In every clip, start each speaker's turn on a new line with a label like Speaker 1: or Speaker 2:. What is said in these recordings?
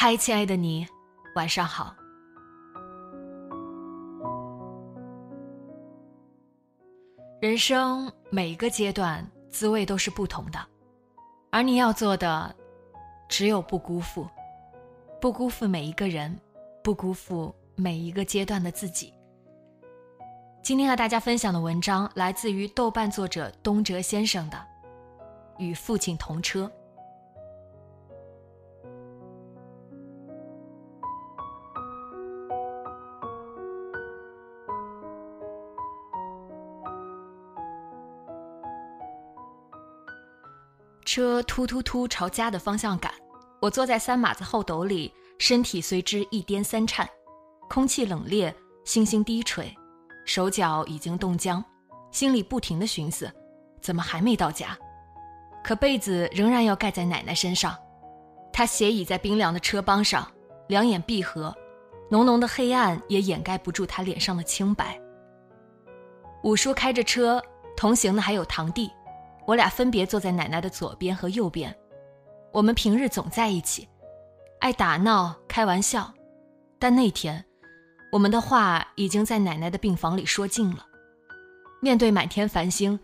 Speaker 1: 嗨，亲爱的你，晚上好。人生每一个阶段滋味都是不同的，而你要做的只有不辜负，不辜负每一个人，不辜负每一个阶段的自己。今天和大家分享的文章来自于豆瓣作者东哲先生的《与父亲同车》。车突突突朝家的方向赶，我坐在三马子后斗里，身体随之一颠三颤。空气冷冽，星星低垂，手脚已经冻僵，心里不停的寻思：怎么还没到家？可被子仍然要盖在奶奶身上。她斜倚在冰凉的车帮上，两眼闭合，浓浓的黑暗也掩盖不住她脸上的清白。五叔开着车，同行的还有堂弟。我俩分别坐在奶奶的左边和右边，我们平日总在一起，爱打闹、开玩笑，但那天，我们的话已经在奶奶的病房里说尽了。面对满天繁星，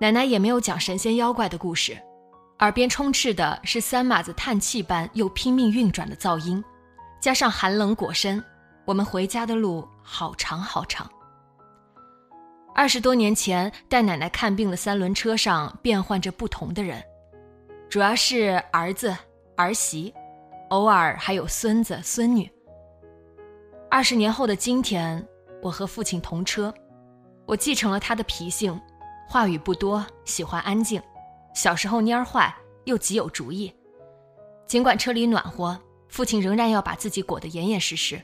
Speaker 1: 奶奶也没有讲神仙妖怪的故事，耳边充斥的是三马子叹气般又拼命运转的噪音，加上寒冷裹身，我们回家的路好长好长。二十多年前带奶奶看病的三轮车上变换着不同的人，主要是儿子、儿媳，偶尔还有孙子孙女。二十年后的今天，我和父亲同车，我继承了他的脾性，话语不多，喜欢安静。小时候蔫坏，又极有主意。尽管车里暖和，父亲仍然要把自己裹得严严实实，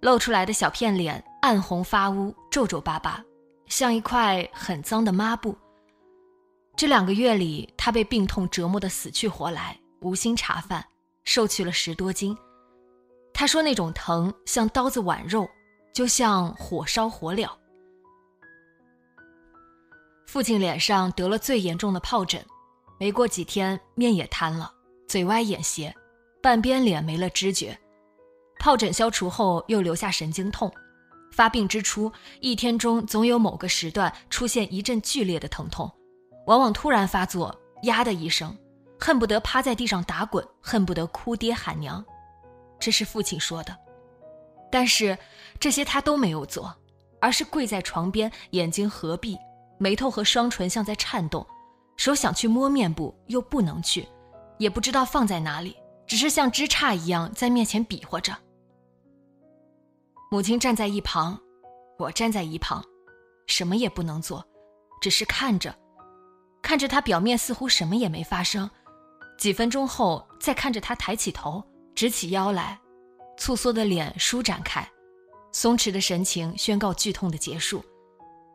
Speaker 1: 露出来的小片脸暗红发乌，皱皱巴巴。像一块很脏的抹布。这两个月里，他被病痛折磨得死去活来，无心茶饭，瘦去了十多斤。他说那种疼像刀子剜肉，就像火烧火燎。父亲脸上得了最严重的疱疹，没过几天面也瘫了，嘴歪眼斜，半边脸没了知觉。疱疹消除后，又留下神经痛。发病之初，一天中总有某个时段出现一阵剧烈的疼痛，往往突然发作，呀的一声，恨不得趴在地上打滚，恨不得哭爹喊娘。这是父亲说的，但是这些他都没有做，而是跪在床边，眼睛合闭，眉头和双唇像在颤动，手想去摸面部又不能去，也不知道放在哪里，只是像枝杈一样在面前比划着。母亲站在一旁，我站在一旁，什么也不能做，只是看着，看着他表面似乎什么也没发生。几分钟后，再看着他抬起头，直起腰来，蹙缩的脸舒展开，松弛的神情宣告剧痛的结束。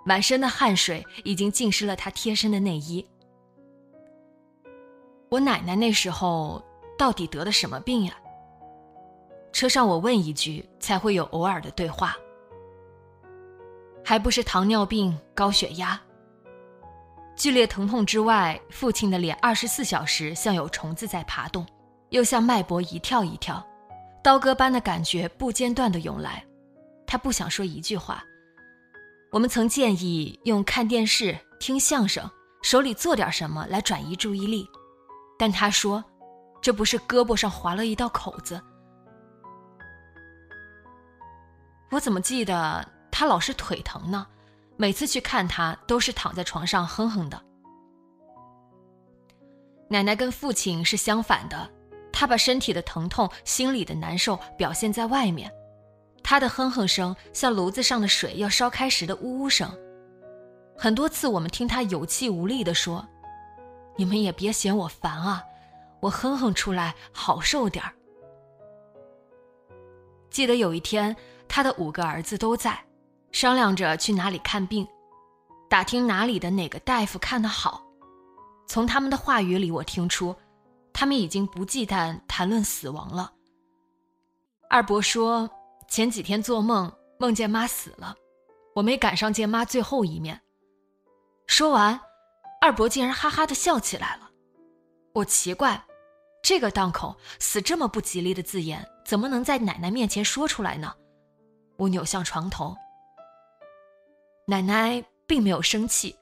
Speaker 1: 满身的汗水已经浸湿了他贴身的内衣。我奶奶那时候到底得的什么病呀？车上我问一句，才会有偶尔的对话。还不是糖尿病、高血压。剧烈疼痛之外，父亲的脸二十四小时像有虫子在爬动，又像脉搏一跳一跳，刀割般的感觉不间断的涌来。他不想说一句话。我们曾建议用看电视、听相声、手里做点什么来转移注意力，但他说，这不是胳膊上划了一道口子。我怎么记得他老是腿疼呢？每次去看他都是躺在床上哼哼的。奶奶跟父亲是相反的，她把身体的疼痛、心里的难受表现在外面。她的哼哼声像炉子上的水要烧开时的呜呜声。很多次我们听她有气无力地说：“你们也别嫌我烦啊，我哼哼出来好受点儿。”记得有一天，他的五个儿子都在，商量着去哪里看病，打听哪里的哪个大夫看得好。从他们的话语里，我听出，他们已经不忌惮谈论死亡了。二伯说，前几天做梦梦见妈死了，我没赶上见妈最后一面。说完，二伯竟然哈哈的笑起来了。我奇怪，这个档口死这么不吉利的字眼。怎么能在奶奶面前说出来呢？我扭向床头，奶奶并没有生气，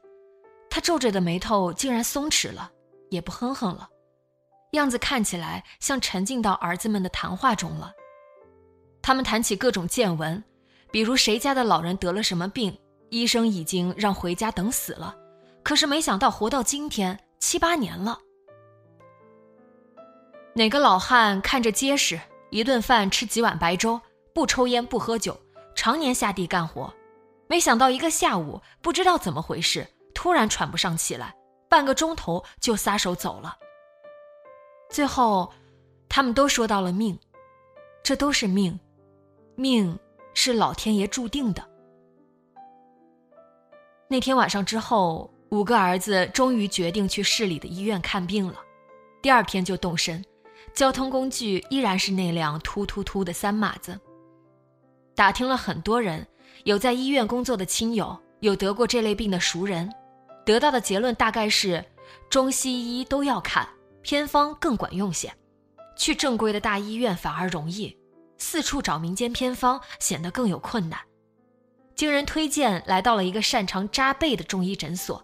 Speaker 1: 她皱着的眉头竟然松弛了，也不哼哼了，样子看起来像沉浸到儿子们的谈话中了。他们谈起各种见闻，比如谁家的老人得了什么病，医生已经让回家等死了，可是没想到活到今天七八年了。哪个老汉看着结实？一顿饭吃几碗白粥，不抽烟不喝酒，常年下地干活。没想到一个下午，不知道怎么回事，突然喘不上气来，半个钟头就撒手走了。最后，他们都说到了命，这都是命，命是老天爷注定的。那天晚上之后，五个儿子终于决定去市里的医院看病了，第二天就动身。交通工具依然是那辆突突突的三马子。打听了很多人，有在医院工作的亲友，有得过这类病的熟人，得到的结论大概是：中西医都要看，偏方更管用些。去正规的大医院反而容易，四处找民间偏方显得更有困难。经人推荐，来到了一个擅长扎背的中医诊所，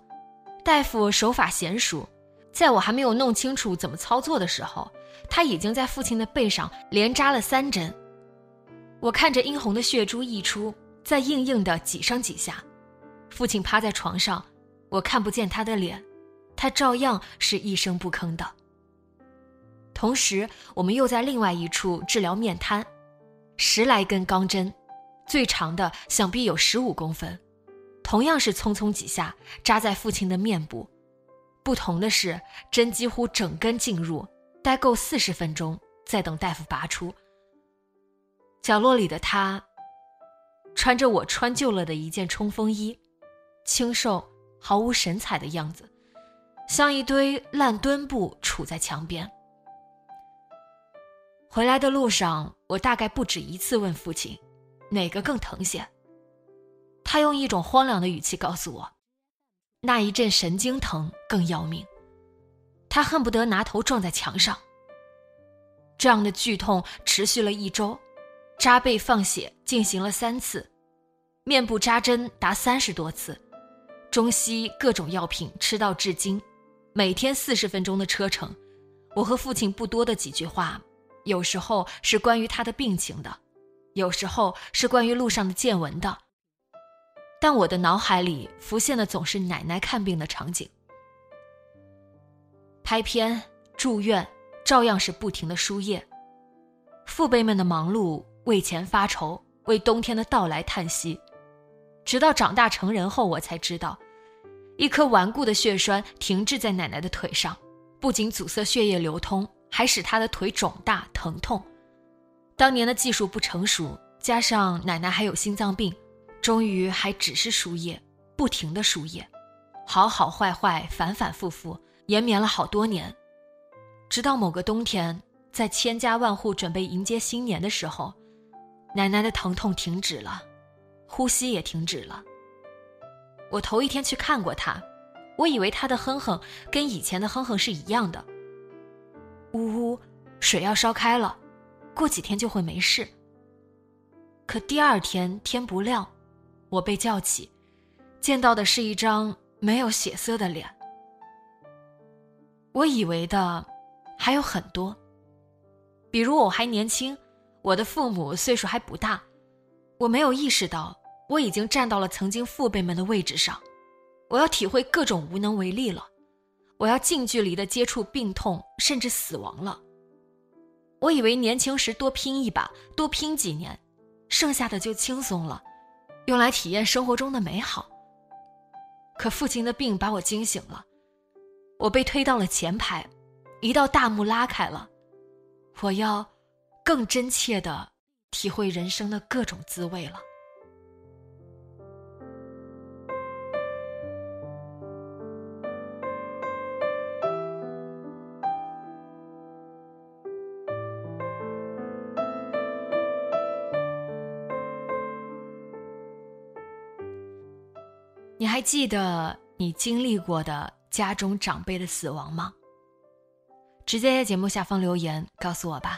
Speaker 1: 大夫手法娴熟，在我还没有弄清楚怎么操作的时候。他已经在父亲的背上连扎了三针，我看着殷红的血珠溢出，再硬硬的挤上几下。父亲趴在床上，我看不见他的脸，他照样是一声不吭的。同时，我们又在另外一处治疗面瘫，十来根钢针，最长的想必有十五公分，同样是匆匆几下扎在父亲的面部，不同的是针几乎整根进入。待够四十分钟，再等大夫拔出。角落里的他，穿着我穿旧了的一件冲锋衣，清瘦、毫无神采的样子，像一堆烂墩布杵在墙边。回来的路上，我大概不止一次问父亲，哪个更疼些。他用一种荒凉的语气告诉我，那一阵神经疼更要命。他恨不得拿头撞在墙上。这样的剧痛持续了一周，扎背放血进行了三次，面部扎针达三十多次，中西各种药品吃到至今，每天四十分钟的车程，我和父亲不多的几句话，有时候是关于他的病情的，有时候是关于路上的见闻的，但我的脑海里浮现的总是奶奶看病的场景。拍片、住院，照样是不停的输液。父辈们的忙碌，为钱发愁，为冬天的到来叹息。直到长大成人后，我才知道，一颗顽固的血栓停滞在奶奶的腿上，不仅阻塞血液流通，还使她的腿肿大疼痛。当年的技术不成熟，加上奶奶还有心脏病，终于还只是输液，不停的输液，好好坏坏，反反复复。延绵了好多年，直到某个冬天，在千家万户准备迎接新年的时候，奶奶的疼痛停止了，呼吸也停止了。我头一天去看过她，我以为她的哼哼跟以前的哼哼是一样的，呜呜，水要烧开了，过几天就会没事。可第二天天不亮，我被叫起，见到的是一张没有血色的脸。我以为的还有很多，比如我还年轻，我的父母岁数还不大，我没有意识到我已经站到了曾经父辈们的位置上，我要体会各种无能为力了，我要近距离的接触病痛，甚至死亡了。我以为年轻时多拼一把，多拼几年，剩下的就轻松了，用来体验生活中的美好。可父亲的病把我惊醒了，我被推到了前排，一道大幕拉开了，我要更真切的体会人生的各种滋味了。你还记得你经历过的家中长辈的死亡吗？直接在节目下方留言告诉我吧。